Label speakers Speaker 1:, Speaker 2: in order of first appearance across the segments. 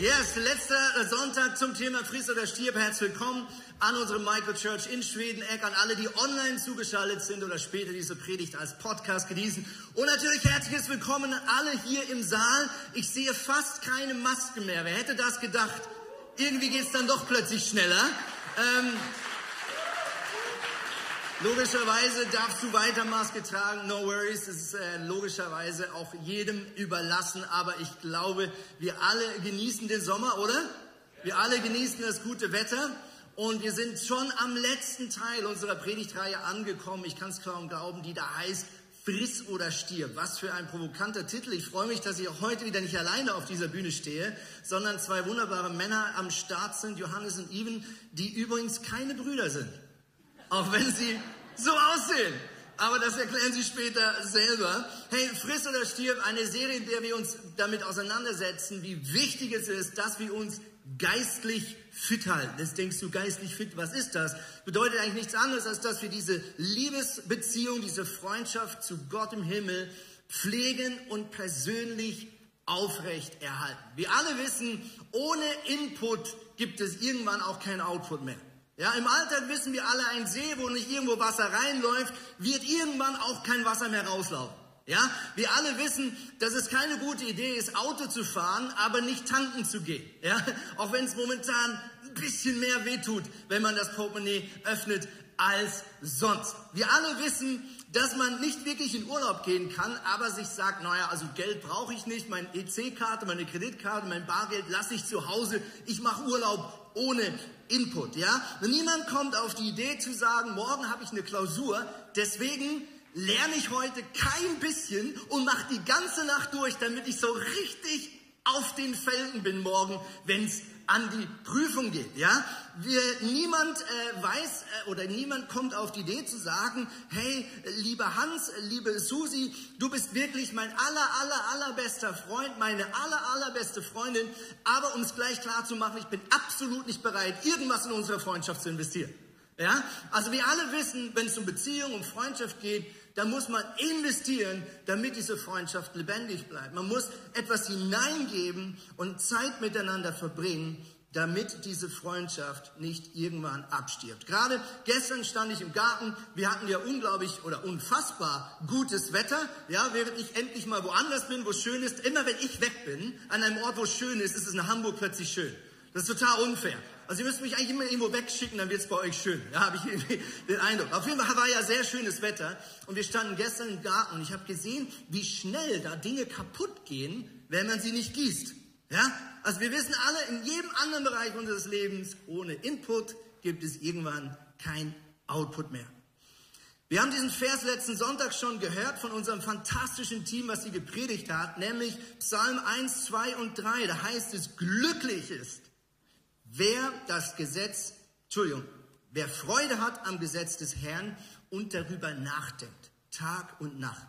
Speaker 1: Yes, letzter Sonntag zum Thema Friss oder Stirb. Herzlich willkommen an unsere Michael Church in Schwedeneck, an alle, die online zugeschaltet sind oder später diese Predigt als Podcast genießen. Und natürlich herzliches Willkommen an alle hier im Saal. Ich sehe fast keine Masken mehr. Wer hätte das gedacht? Irgendwie geht's dann doch plötzlich schneller. Ähm, Logischerweise darfst du weiter Maske tragen, no worries. Es ist äh, logischerweise auch jedem überlassen. Aber ich glaube, wir alle genießen den Sommer, oder? Wir alle genießen das gute Wetter. Und wir sind schon am letzten Teil unserer Predigtreihe angekommen. Ich kann es kaum glauben, die da heißt Friss oder stirb. Was für ein provokanter Titel. Ich freue mich, dass ich auch heute wieder nicht alleine auf dieser Bühne stehe, sondern zwei wunderbare Männer am Start sind, Johannes und Ivan, die übrigens keine Brüder sind. Auch wenn sie so aussehen. Aber das erklären Sie später selber. Hey, Friss oder stirb, eine Serie, in der wir uns damit auseinandersetzen, wie wichtig es ist, dass wir uns geistlich fit halten. Jetzt denkst du, geistlich fit, was ist das? Bedeutet eigentlich nichts anderes, als dass wir diese Liebesbeziehung, diese Freundschaft zu Gott im Himmel pflegen und persönlich aufrecht erhalten. Wir alle wissen, ohne Input gibt es irgendwann auch kein Output mehr. Ja, im Alltag wissen wir alle, ein See, wo nicht irgendwo Wasser reinläuft, wird irgendwann auch kein Wasser mehr rauslaufen. Ja, wir alle wissen, dass es keine gute Idee ist, Auto zu fahren, aber nicht tanken zu gehen. Ja, auch wenn es momentan ein bisschen mehr wehtut, wenn man das Portemonnaie öffnet als sonst. Wir alle wissen, dass man nicht wirklich in Urlaub gehen kann, aber sich sagt, naja, also Geld brauche ich nicht, meine EC-Karte, meine Kreditkarte, mein Bargeld lasse ich zu Hause, ich mache Urlaub ohne Input, ja? Niemand kommt auf die Idee zu sagen, morgen habe ich eine Klausur, deswegen lerne ich heute kein bisschen und mache die ganze Nacht durch, damit ich so richtig auf den Felgen bin morgen, wenn es an die Prüfung geht. Ja, wir, niemand äh, weiß äh, oder niemand kommt auf die Idee zu sagen, hey, lieber Hans, liebe Susi, du bist wirklich mein aller, aller, allerbester Freund, meine aller, allerbeste Freundin. Aber um es gleich klar zu machen, ich bin absolut nicht bereit, irgendwas in unsere Freundschaft zu investieren. Ja, also wir alle wissen, wenn es um Beziehung, um Freundschaft geht, da muss man investieren, damit diese Freundschaft lebendig bleibt. Man muss etwas hineingeben und Zeit miteinander verbringen, damit diese Freundschaft nicht irgendwann abstirbt. Gerade gestern stand ich im Garten, wir hatten ja unglaublich oder unfassbar gutes Wetter, ja, während ich endlich mal woanders bin, wo es schön ist. Immer wenn ich weg bin, an einem Ort, wo es schön ist, ist es in Hamburg plötzlich schön. Das ist total unfair. Also ihr müsst mich eigentlich immer irgendwo wegschicken, dann wird es bei euch schön. Ja, habe ich den Eindruck. Auf jeden Fall war ja sehr schönes Wetter und wir standen gestern im Garten und ich habe gesehen, wie schnell da Dinge kaputt gehen, wenn man sie nicht gießt. Ja, also wir wissen alle, in jedem anderen Bereich unseres Lebens, ohne Input gibt es irgendwann kein Output mehr. Wir haben diesen Vers letzten Sonntag schon gehört von unserem fantastischen Team, was sie gepredigt hat, nämlich Psalm 1, 2 und 3. Da heißt es, glücklich ist, Wer das Gesetz, Entschuldigung, wer Freude hat am Gesetz des Herrn und darüber nachdenkt, Tag und Nacht.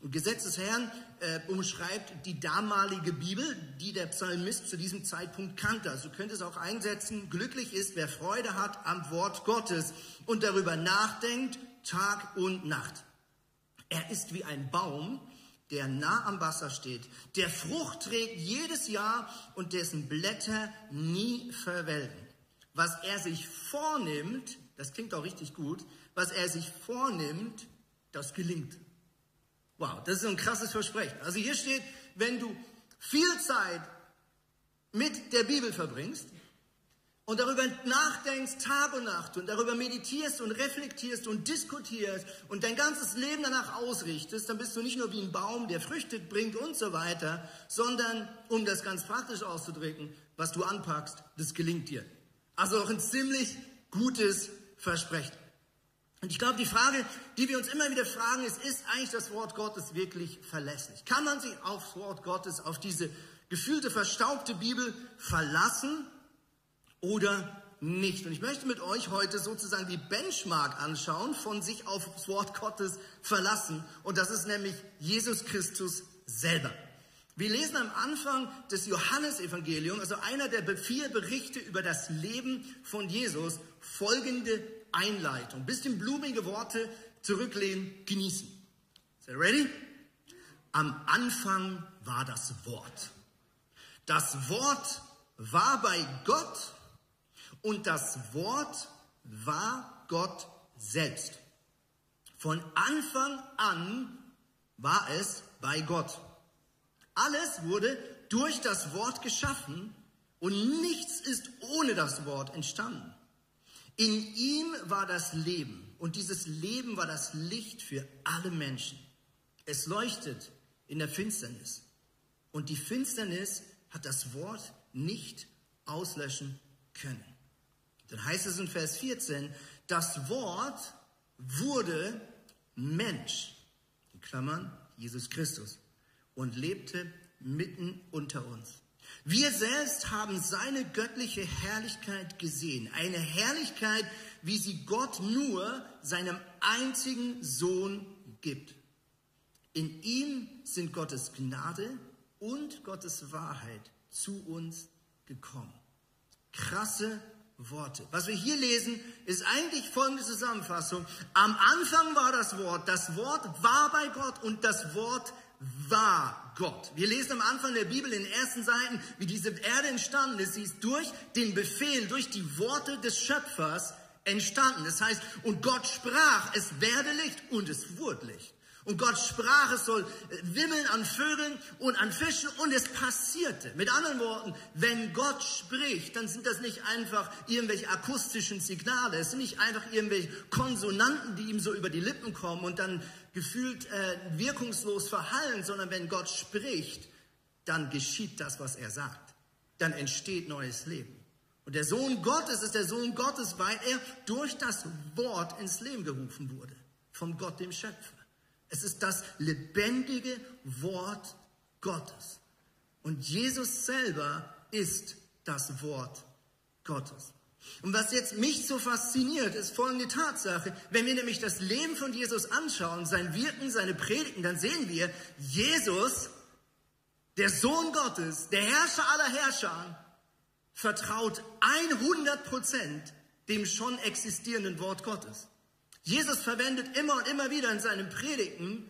Speaker 1: Und Gesetz des Herrn äh, umschreibt die damalige Bibel, die der Psalmist zu diesem Zeitpunkt kannte. Also könnte es auch einsetzen, glücklich ist, wer Freude hat am Wort Gottes und darüber nachdenkt, Tag und Nacht. Er ist wie ein Baum, der nah am Wasser steht, der Frucht trägt jedes Jahr und dessen Blätter nie verwelken. Was er sich vornimmt, das klingt auch richtig gut, was er sich vornimmt, das gelingt. Wow, das ist ein krasses Versprechen. Also hier steht, wenn du viel Zeit mit der Bibel verbringst, und darüber nachdenkst Tag und Nacht und darüber meditierst und reflektierst und diskutierst und dein ganzes Leben danach ausrichtest, dann bist du nicht nur wie ein Baum, der Früchte bringt und so weiter, sondern, um das ganz praktisch auszudrücken, was du anpackst, das gelingt dir. Also auch ein ziemlich gutes Versprechen. Und ich glaube, die Frage, die wir uns immer wieder fragen, ist, ist eigentlich das Wort Gottes wirklich verlässlich? Kann man sich aufs Wort Gottes, auf diese gefühlte, verstaubte Bibel verlassen? Oder nicht. Und ich möchte mit euch heute sozusagen die Benchmark anschauen von sich auf das Wort Gottes verlassen. Und das ist nämlich Jesus Christus selber. Wir lesen am Anfang des Johannesevangeliums, also einer der vier Berichte über das Leben von Jesus, folgende Einleitung. Bisschen blumige Worte zurücklehnen, genießen. Is ready? Am Anfang war das Wort. Das Wort war bei Gott und das Wort war Gott selbst. Von Anfang an war es bei Gott. Alles wurde durch das Wort geschaffen und nichts ist ohne das Wort entstanden. In ihm war das Leben und dieses Leben war das Licht für alle Menschen. Es leuchtet in der Finsternis und die Finsternis hat das Wort nicht auslöschen können. Dann heißt es in Vers 14, das Wort wurde Mensch, in Klammern Jesus Christus, und lebte mitten unter uns. Wir selbst haben seine göttliche Herrlichkeit gesehen, eine Herrlichkeit, wie sie Gott nur seinem einzigen Sohn gibt. In ihm sind Gottes Gnade und Gottes Wahrheit zu uns gekommen. Krasse Worte. Was wir hier lesen, ist eigentlich folgende Zusammenfassung. Am Anfang war das Wort, das Wort war bei Gott und das Wort war Gott. Wir lesen am Anfang der Bibel in den ersten Seiten, wie diese Erde entstanden ist. Sie ist durch den Befehl, durch die Worte des Schöpfers entstanden. Das heißt, und Gott sprach, es werde Licht und es wurde Licht. Und Gott sprach, es soll wimmeln an Vögeln und an Fischen und es passierte. Mit anderen Worten, wenn Gott spricht, dann sind das nicht einfach irgendwelche akustischen Signale, es sind nicht einfach irgendwelche Konsonanten, die ihm so über die Lippen kommen und dann gefühlt äh, wirkungslos verhallen, sondern wenn Gott spricht, dann geschieht das, was er sagt. Dann entsteht neues Leben. Und der Sohn Gottes ist der Sohn Gottes, weil er durch das Wort ins Leben gerufen wurde. Von Gott, dem Schöpfer. Es ist das lebendige Wort Gottes. Und Jesus selber ist das Wort Gottes. Und was jetzt mich so fasziniert, ist folgende Tatsache. Wenn wir nämlich das Leben von Jesus anschauen, sein Wirken, seine Predigten, dann sehen wir, Jesus, der Sohn Gottes, der Herrscher aller Herrscher, vertraut 100 Prozent dem schon existierenden Wort Gottes. Jesus verwendet immer und immer wieder in seinen Predigten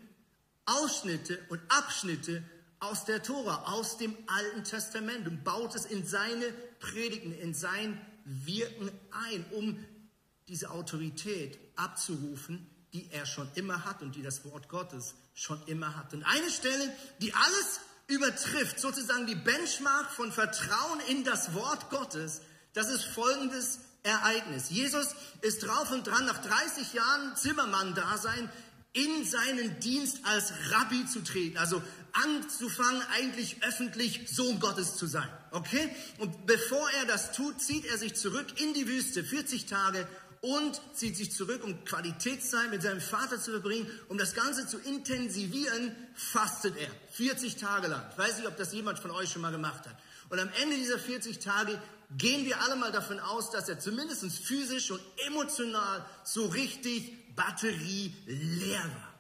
Speaker 1: Ausschnitte und Abschnitte aus der Tora, aus dem Alten Testament und baut es in seine Predigten, in sein Wirken ein, um diese Autorität abzurufen, die er schon immer hat und die das Wort Gottes schon immer hat. Und eine Stelle, die alles übertrifft, sozusagen die Benchmark von Vertrauen in das Wort Gottes, das ist folgendes Ereignis. Jesus ist drauf und dran, nach 30 Jahren Zimmermann-Dasein in seinen Dienst als Rabbi zu treten, also anzufangen, eigentlich öffentlich Sohn Gottes zu sein. Okay? Und bevor er das tut, zieht er sich zurück in die Wüste, 40 Tage, und zieht sich zurück, um Qualitätszeit mit seinem Vater zu verbringen. Um das Ganze zu intensivieren, fastet er. 40 Tage lang. Ich weiß nicht, ob das jemand von euch schon mal gemacht hat. Und am Ende dieser 40 Tage gehen wir alle mal davon aus, dass er zumindest physisch und emotional so richtig batterieleer war.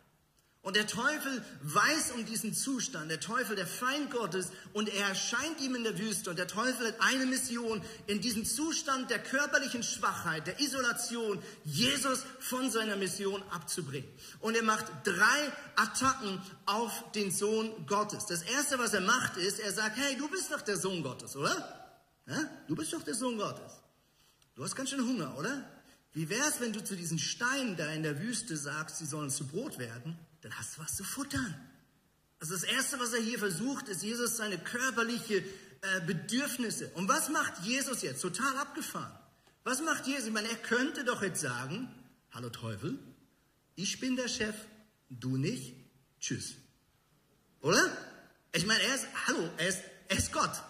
Speaker 1: Und der Teufel weiß um diesen Zustand, der Teufel, der Feind Gottes, und er erscheint ihm in der Wüste. Und der Teufel hat eine Mission, in diesem Zustand der körperlichen Schwachheit, der Isolation, Jesus von seiner Mission abzubringen. Und er macht drei Attacken auf den Sohn Gottes. Das erste, was er macht, ist, er sagt, hey, du bist doch der Sohn Gottes, oder? Ja? Du bist doch der Sohn Gottes. Du hast ganz schön Hunger, oder? Wie wär's, wenn du zu diesen Steinen da in der Wüste sagst, sie sollen zu Brot werden? Dann hast du was zu futtern. Also das Erste, was er hier versucht, ist Jesus seine körperliche äh, Bedürfnisse. Und was macht Jesus jetzt? Total abgefahren. Was macht Jesus? Ich meine, er könnte doch jetzt sagen, hallo Teufel, ich bin der Chef, du nicht, tschüss. Oder? Ich meine, er ist, hallo, er ist, er ist Gott.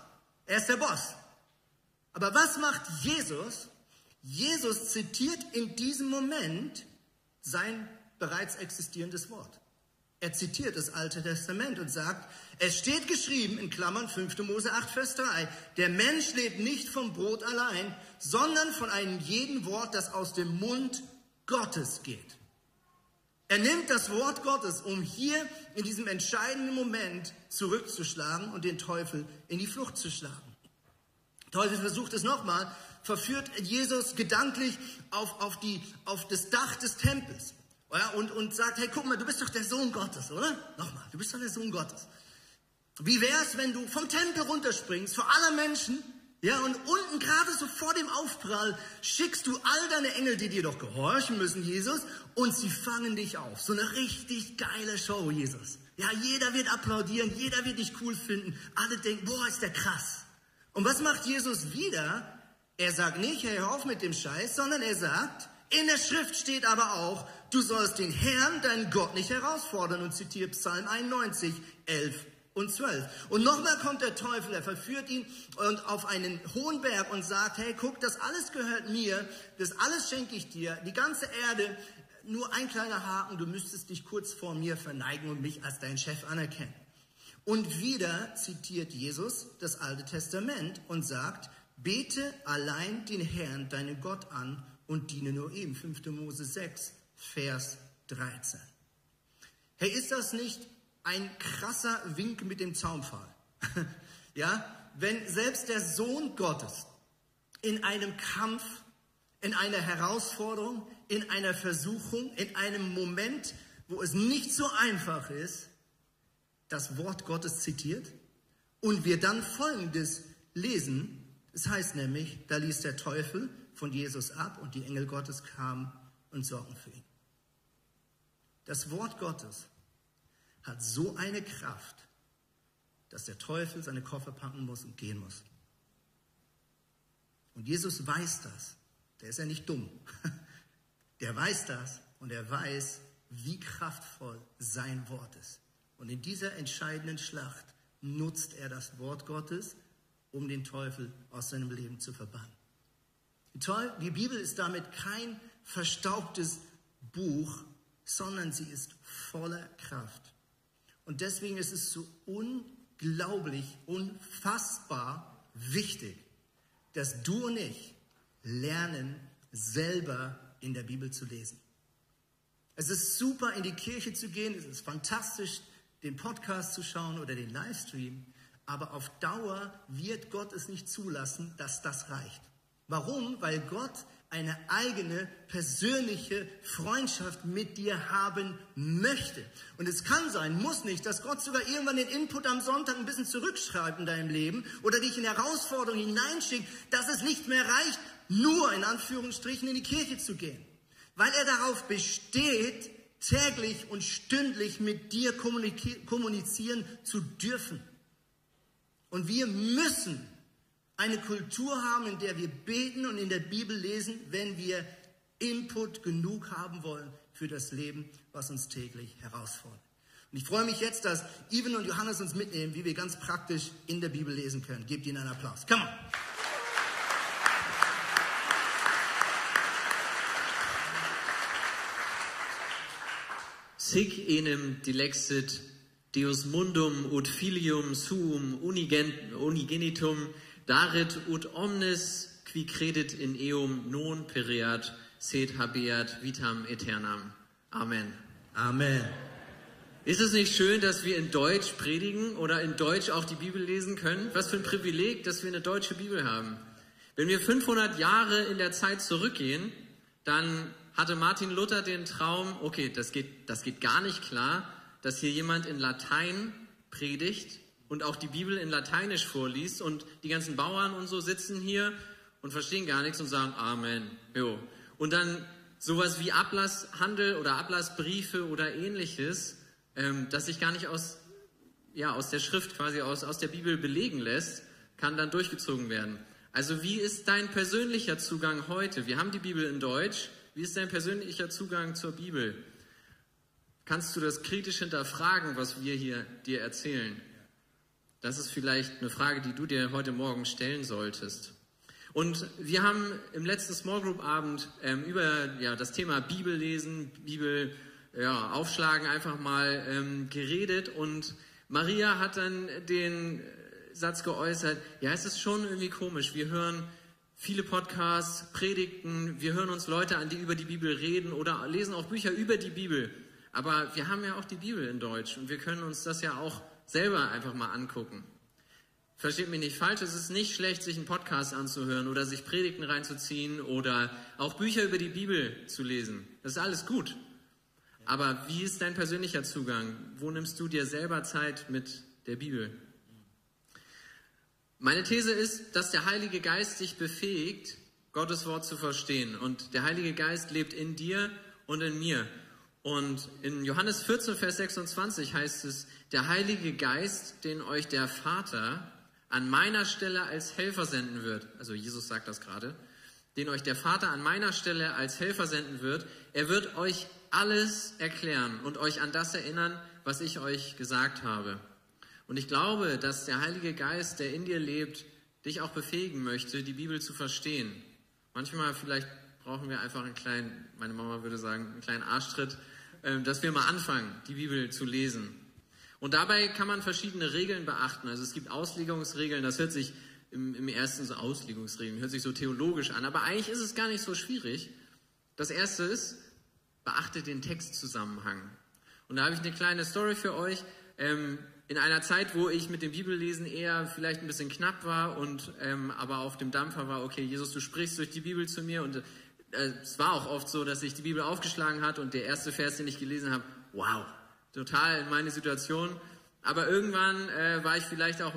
Speaker 1: Er ist der Boss. Aber was macht Jesus? Jesus zitiert in diesem Moment sein bereits existierendes Wort. Er zitiert das Alte Testament und sagt, es steht geschrieben in Klammern 5. Mose 8, Vers 3, der Mensch lebt nicht vom Brot allein, sondern von einem jeden Wort, das aus dem Mund Gottes geht. Er nimmt das Wort Gottes, um hier in diesem entscheidenden Moment zurückzuschlagen und den Teufel in die Flucht zu schlagen. Teufel versucht es nochmal, verführt Jesus gedanklich auf, auf, die, auf das Dach des Tempels ja, und, und sagt, hey, guck mal, du bist doch der Sohn Gottes, oder? Nochmal, du bist doch der Sohn Gottes. Wie wär's, wenn du vom Tempel runterspringst, vor aller Menschen, ja, und unten gerade so vor dem Aufprall schickst du all deine Engel, die dir doch gehorchen müssen, Jesus, und sie fangen dich auf. So eine richtig geile Show, Jesus. Ja, jeder wird applaudieren, jeder wird dich cool finden. Alle denken, boah, ist der krass. Und was macht Jesus wieder? Er sagt nicht, hey, hör auf mit dem Scheiß, sondern er sagt, in der Schrift steht aber auch, du sollst den Herrn, deinen Gott, nicht herausfordern und zitiert Psalm 91, 11 und 12. Und nochmal kommt der Teufel, er verführt ihn und auf einen hohen Berg und sagt, hey, guck, das alles gehört mir, das alles schenke ich dir, die ganze Erde, nur ein kleiner Haken, du müsstest dich kurz vor mir verneigen und mich als dein Chef anerkennen. Und wieder zitiert Jesus das Alte Testament und sagt, bete allein den Herrn, deinen Gott an und diene nur ihm. 5. Mose 6, Vers 13. Hey, ist das nicht ein krasser Wink mit dem Zaunpfahl. ja, wenn selbst der Sohn Gottes in einem Kampf, in einer Herausforderung, in einer Versuchung, in einem Moment, wo es nicht so einfach ist, das Wort Gottes zitiert und wir dann Folgendes lesen. Es heißt nämlich, da ließ der Teufel von Jesus ab und die Engel Gottes kamen und sorgten für ihn. Das Wort Gottes hat so eine Kraft, dass der Teufel seine Koffer packen muss und gehen muss. Und Jesus weiß das. Der ist ja nicht dumm. Der weiß das und er weiß, wie kraftvoll sein Wort ist. Und in dieser entscheidenden Schlacht nutzt er das Wort Gottes, um den Teufel aus seinem Leben zu verbannen. Die Bibel ist damit kein verstaubtes Buch, sondern sie ist voller Kraft. Und deswegen ist es so unglaublich, unfassbar wichtig, dass du und ich lernen, selber in der Bibel zu lesen. Es ist super, in die Kirche zu gehen, es ist fantastisch, den Podcast zu schauen oder den Livestream, aber auf Dauer wird Gott es nicht zulassen, dass das reicht. Warum? Weil Gott eine eigene persönliche Freundschaft mit dir haben möchte. Und es kann sein, muss nicht, dass Gott sogar irgendwann den Input am Sonntag ein bisschen zurückschreibt in deinem Leben oder dich in Herausforderungen hineinschickt, dass es nicht mehr reicht, nur in Anführungsstrichen in die Kirche zu gehen. Weil er darauf besteht, täglich und stündlich mit dir kommunizieren zu dürfen. Und wir müssen eine Kultur haben, in der wir beten und in der Bibel lesen, wenn wir Input genug haben wollen für das Leben, was uns täglich herausfordert. Und ich freue mich jetzt, dass Ivan und Johannes uns mitnehmen, wie wir ganz praktisch in der Bibel lesen können. Gebt ihnen einen Applaus. Come on.
Speaker 2: Sic enem dilexit Deus mundum ut filium suum unigenitum Darit ut omnes qui credit in eum non pereat, sed habeat vitam aeternam. Amen.
Speaker 1: Amen.
Speaker 2: Ist es nicht schön, dass wir in Deutsch predigen oder in Deutsch auch die Bibel lesen können? Was für ein Privileg, dass wir eine deutsche Bibel haben. Wenn wir 500 Jahre in der Zeit zurückgehen, dann hatte Martin Luther den Traum, okay, das geht, das geht gar nicht klar, dass hier jemand in Latein predigt und auch die Bibel in Lateinisch vorliest und die ganzen Bauern und so sitzen hier und verstehen gar nichts und sagen Amen. Jo. Und dann sowas wie Ablasshandel oder Ablassbriefe oder ähnliches, ähm, das sich gar nicht aus, ja, aus der Schrift quasi aus, aus der Bibel belegen lässt, kann dann durchgezogen werden. Also wie ist dein persönlicher Zugang heute? Wir haben die Bibel in Deutsch. Wie ist dein persönlicher Zugang zur Bibel? Kannst du das kritisch hinterfragen, was wir hier dir erzählen? Das ist vielleicht eine Frage, die du dir heute Morgen stellen solltest. Und wir haben im letzten Small Group Abend ähm, über ja, das Thema Bibel lesen, Bibel ja, aufschlagen einfach mal ähm, geredet und Maria hat dann den Satz geäußert, ja, es ist schon irgendwie komisch. Wir hören viele Podcasts, Predigten, wir hören uns Leute an, die über die Bibel reden oder lesen auch Bücher über die Bibel. Aber wir haben ja auch die Bibel in Deutsch und wir können uns das ja auch selber einfach mal angucken. Versteht mich nicht falsch, es ist nicht schlecht, sich einen Podcast anzuhören oder sich Predigten reinzuziehen oder auch Bücher über die Bibel zu lesen. Das ist alles gut. Aber wie ist dein persönlicher Zugang? Wo nimmst du dir selber Zeit mit der Bibel? Meine These ist, dass der Heilige Geist dich befähigt, Gottes Wort zu verstehen. Und der Heilige Geist lebt in dir und in mir. Und in Johannes 14, Vers 26 heißt es, der Heilige Geist, den euch der Vater an meiner Stelle als Helfer senden wird, also Jesus sagt das gerade, den euch der Vater an meiner Stelle als Helfer senden wird, er wird euch alles erklären und euch an das erinnern, was ich euch gesagt habe. Und ich glaube, dass der Heilige Geist, der in dir lebt, dich auch befähigen möchte, die Bibel zu verstehen. Manchmal vielleicht brauchen wir einfach einen kleinen, meine Mama würde sagen, einen kleinen Arschtritt, ähm, dass wir mal anfangen, die Bibel zu lesen. Und dabei kann man verschiedene Regeln beachten. Also es gibt Auslegungsregeln, das hört sich im, im ersten so Auslegungsregeln, hört sich so theologisch an, aber eigentlich ist es gar nicht so schwierig. Das erste ist, beachte den Textzusammenhang. Und da habe ich eine kleine Story für euch. Ähm, in einer Zeit, wo ich mit dem Bibellesen eher vielleicht ein bisschen knapp war und ähm, aber auf dem Dampfer war, okay, Jesus, du sprichst durch die Bibel zu mir und äh, es war auch oft so, dass ich die Bibel aufgeschlagen hat und der erste Vers, den ich gelesen habe, wow, total in meine Situation. Aber irgendwann äh, war ich vielleicht auch,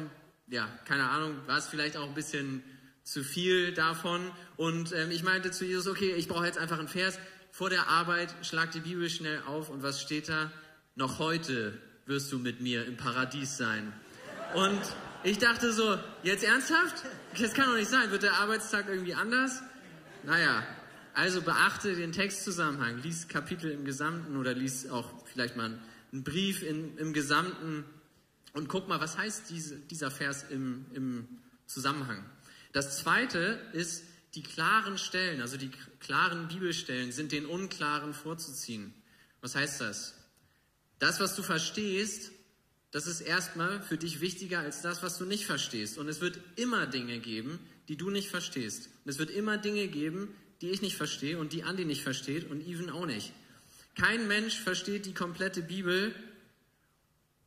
Speaker 2: ja, keine Ahnung, war es vielleicht auch ein bisschen zu viel davon und ähm, ich meinte zu Jesus, okay, ich brauche jetzt einfach einen Vers, vor der Arbeit, schlag die Bibel schnell auf und was steht da? Noch heute wirst du mit mir im Paradies sein. Und ich dachte so, jetzt ernsthaft? Das kann doch nicht sein. Wird der Arbeitstag irgendwie anders? Naja, also beachte den Textzusammenhang. Lies Kapitel im Gesamten oder lies auch vielleicht mal einen Brief in, im Gesamten und guck mal, was heißt diese, dieser Vers im, im Zusammenhang. Das zweite ist, die klaren Stellen, also die klaren Bibelstellen, sind den unklaren vorzuziehen. Was heißt das? Das, was du verstehst, das ist erstmal für dich wichtiger als das, was du nicht verstehst. Und es wird immer Dinge geben, die du nicht verstehst. Und es wird immer Dinge geben, die ich nicht verstehe und die Andi nicht versteht und Even auch nicht. Kein Mensch versteht die komplette Bibel.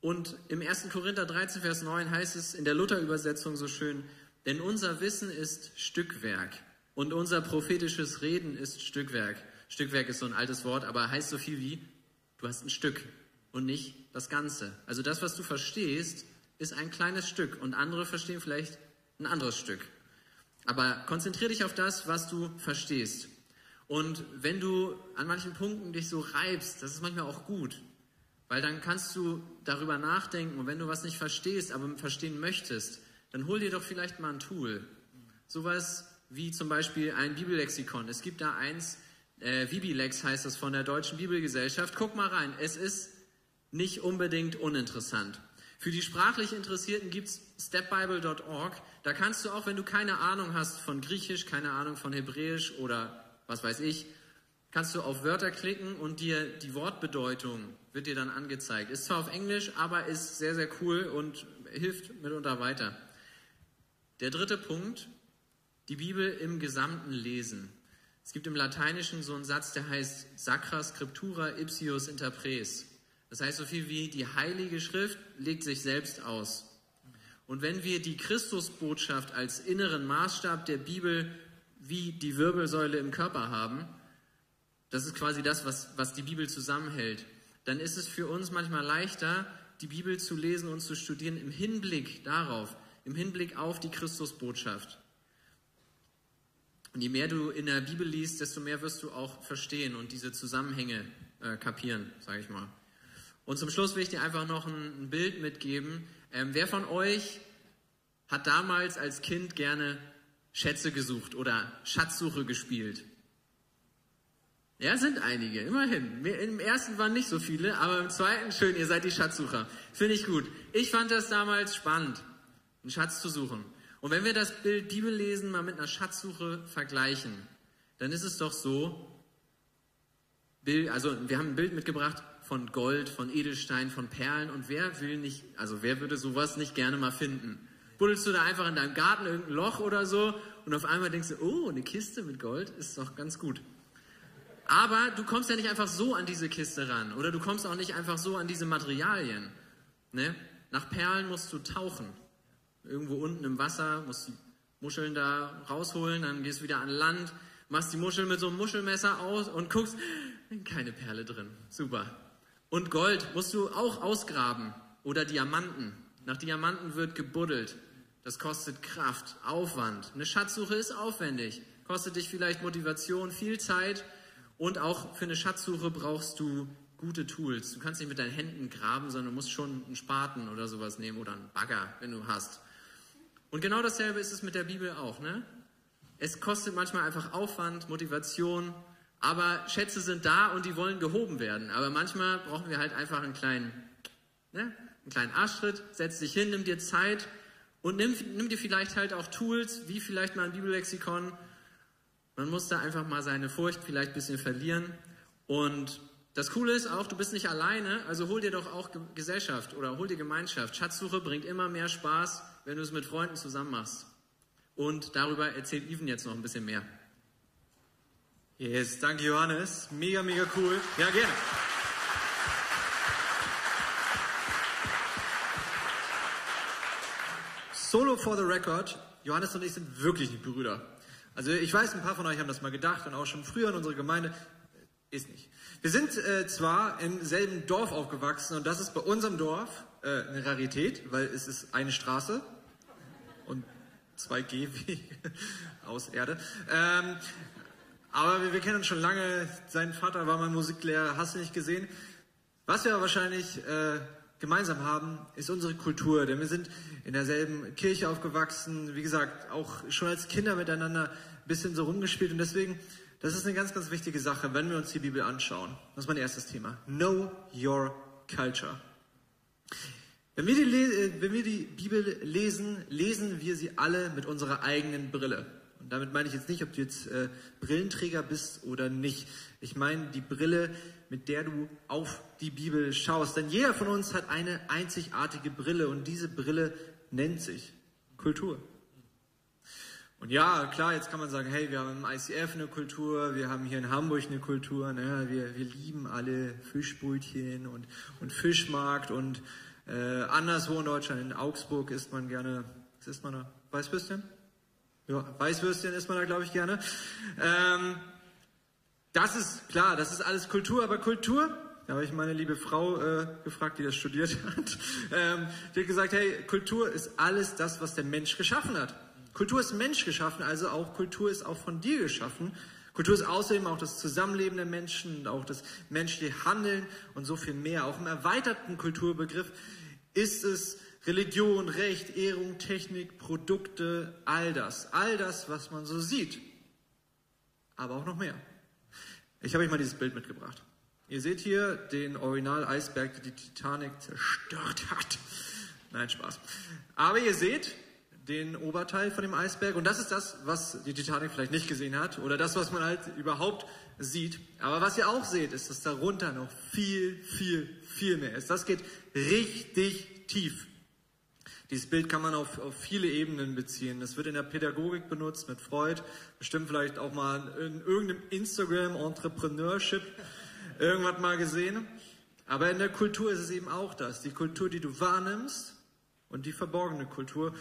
Speaker 2: Und im 1. Korinther 13, Vers 9 heißt es in der Luther-Übersetzung so schön, denn unser Wissen ist Stückwerk. Und unser prophetisches Reden ist Stückwerk. Stückwerk ist so ein altes Wort, aber heißt so viel wie, du hast ein Stück und nicht das Ganze. Also das, was du verstehst, ist ein kleines Stück und andere verstehen vielleicht ein anderes Stück. Aber konzentriere dich auf das, was du verstehst. Und wenn du an manchen Punkten dich so reibst, das ist manchmal auch gut, weil dann kannst du darüber nachdenken und wenn du was nicht verstehst, aber verstehen möchtest, dann hol dir doch vielleicht mal ein Tool. Sowas wie zum Beispiel ein Bibellexikon. Es gibt da eins, äh, Vibilex heißt das von der Deutschen Bibelgesellschaft. Guck mal rein, es ist nicht unbedingt uninteressant. Für die sprachlich Interessierten gibt's stepbible.org. Da kannst du auch, wenn du keine Ahnung hast von Griechisch, keine Ahnung von Hebräisch oder was weiß ich, kannst du auf Wörter klicken und dir die Wortbedeutung wird dir dann angezeigt. Ist zwar auf Englisch, aber ist sehr, sehr cool und hilft mitunter weiter. Der dritte Punkt, die Bibel im Gesamten lesen. Es gibt im Lateinischen so einen Satz, der heißt Sacra Scriptura Ipsius Interpres. Das heißt so viel wie die Heilige Schrift legt sich selbst aus. Und wenn wir die Christusbotschaft als inneren Maßstab der Bibel wie die Wirbelsäule im Körper haben, das ist quasi das, was, was die Bibel zusammenhält, dann ist es für uns manchmal leichter, die Bibel zu lesen und zu studieren im Hinblick darauf, im Hinblick auf die Christusbotschaft. Und je mehr du in der Bibel liest, desto mehr wirst du auch verstehen und diese Zusammenhänge äh, kapieren, sage ich mal. Und zum Schluss will ich dir einfach noch ein, Bild mitgeben. Ähm, wer von euch hat damals als Kind gerne Schätze gesucht oder Schatzsuche gespielt? Ja, sind einige, immerhin. Im ersten waren nicht so viele, aber im zweiten schön, ihr seid die Schatzsucher. Finde ich gut. Ich fand das damals spannend, einen Schatz zu suchen. Und wenn wir das Bild Bibellesen mal mit einer Schatzsuche vergleichen, dann ist es doch so, also wir haben ein Bild mitgebracht von Gold, von Edelstein, von Perlen und wer will nicht, also wer würde sowas nicht gerne mal finden? Buddelst du da einfach in deinem Garten irgendein Loch oder so und auf einmal denkst du, oh, eine Kiste mit Gold ist doch ganz gut. Aber du kommst ja nicht einfach so an diese Kiste ran oder du kommst auch nicht einfach so an diese Materialien. Ne? Nach Perlen musst du tauchen. Irgendwo unten im Wasser musst du Muscheln da rausholen, dann gehst du wieder an Land, machst die Muscheln mit so einem Muschelmesser aus und guckst, keine Perle drin. Super. Und Gold musst du auch ausgraben oder Diamanten. Nach Diamanten wird gebuddelt. Das kostet Kraft, Aufwand. Eine Schatzsuche ist aufwendig. Kostet dich vielleicht Motivation, viel Zeit. Und auch für eine Schatzsuche brauchst du gute Tools. Du kannst nicht mit deinen Händen graben, sondern du musst schon einen Spaten oder sowas nehmen oder einen Bagger, wenn du hast. Und genau dasselbe ist es mit der Bibel auch. Ne? Es kostet manchmal einfach Aufwand, Motivation, aber Schätze sind da und die wollen gehoben werden. Aber manchmal brauchen wir halt einfach einen kleinen, ne? einen kleinen Arschtritt. Setz dich hin, nimm dir Zeit und nimm, nimm dir vielleicht halt auch Tools, wie vielleicht mal ein Bibellexikon. Man muss da einfach mal seine Furcht vielleicht ein bisschen verlieren. Und das Coole ist auch, du bist nicht alleine, also hol dir doch auch Gesellschaft oder hol dir Gemeinschaft. Schatzsuche bringt immer mehr Spaß, wenn du es mit Freunden zusammen machst. Und darüber erzählt Even jetzt noch ein bisschen mehr.
Speaker 3: Yes, danke Johannes. Mega, mega cool. Ja, gerne. Solo for the record, Johannes und ich sind wirklich nicht Brüder. Also ich weiß, ein paar von euch haben das mal gedacht und auch schon früher in unserer Gemeinde. Ist nicht. Wir sind äh, zwar im selben Dorf aufgewachsen und das ist bei unserem Dorf äh, eine Rarität, weil es ist eine Straße und zwei Gehwege aus Erde. Ähm, aber wir, wir, kennen uns schon lange. Sein Vater war mein Musiklehrer, hast du nicht gesehen. Was wir aber wahrscheinlich äh, gemeinsam haben, ist unsere Kultur, denn wir sind in derselben Kirche aufgewachsen, wie gesagt, auch schon als Kinder miteinander ein bisschen so rumgespielt und deswegen, das ist eine ganz, ganz wichtige Sache, wenn wir uns die Bibel anschauen. Das ist mein erstes Thema. Know your culture. Wenn wir, die, äh, wenn wir die Bibel lesen, lesen wir sie alle mit unserer eigenen Brille. Und damit meine ich jetzt nicht, ob du jetzt äh, Brillenträger bist oder nicht. Ich meine die Brille, mit der du auf die Bibel schaust. Denn jeder von uns hat eine einzigartige Brille und diese Brille nennt sich Kultur. Und ja, klar, jetzt kann man sagen, hey, wir haben im ICF eine Kultur, wir haben hier in Hamburg eine Kultur, ne? wir, wir lieben alle Fischbrötchen und, und Fischmarkt und äh, anderswo in Deutschland, in Augsburg isst man gerne, was isst man da? Weißwürstchen? Ja, Weißwürstchen isst man da, glaube ich, gerne. Ähm, das ist klar, das ist alles Kultur, aber Kultur, da habe ich meine liebe Frau äh, gefragt, die das studiert hat, ähm, die hat gesagt, hey, Kultur ist alles das, was der Mensch geschaffen hat. Kultur ist Mensch geschaffen, also auch Kultur ist auch von dir geschaffen. Kultur ist außerdem auch das Zusammenleben der Menschen, auch das menschliche Handeln und so viel mehr. Auch im erweiterten Kulturbegriff ist es Religion, Recht, Ehrung, Technik, Produkte, all das. All das, was man so sieht. Aber auch noch mehr. Ich habe euch mal dieses Bild mitgebracht. Ihr seht hier den Original-Eisberg, der die Titanic zerstört hat. Nein, Spaß. Aber ihr seht den Oberteil von dem Eisberg und das ist das, was die Titanic vielleicht nicht gesehen hat oder das, was man halt überhaupt sieht. Aber was ihr auch seht, ist, dass darunter noch viel, viel, viel mehr ist. Das geht richtig tief. Dieses Bild kann man auf, auf viele Ebenen beziehen. Das wird in der Pädagogik benutzt mit Freud, bestimmt vielleicht auch mal in irgendeinem Instagram Entrepreneurship irgendwas mal gesehen. Aber in der Kultur ist es eben auch das. Die Kultur, die du wahrnimmst und die verborgene Kultur.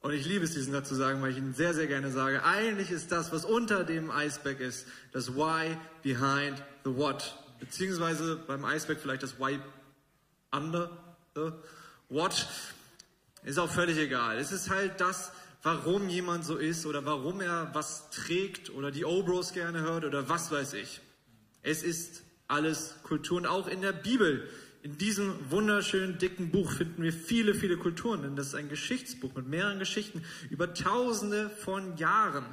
Speaker 3: Und ich liebe es, diesen Satz zu sagen, weil ich ihn sehr, sehr gerne sage. Eigentlich ist das, was unter dem Eisberg ist, das Why behind the What. Beziehungsweise beim Eisberg vielleicht das Why under the What. Ist auch völlig egal. Es ist halt das, warum jemand so ist oder warum er was trägt oder die Obros gerne hört oder was weiß ich. Es ist alles Kultur und auch in der Bibel. In diesem wunderschönen dicken Buch finden wir viele, viele Kulturen, denn das ist ein Geschichtsbuch mit mehreren Geschichten über Tausende von Jahren.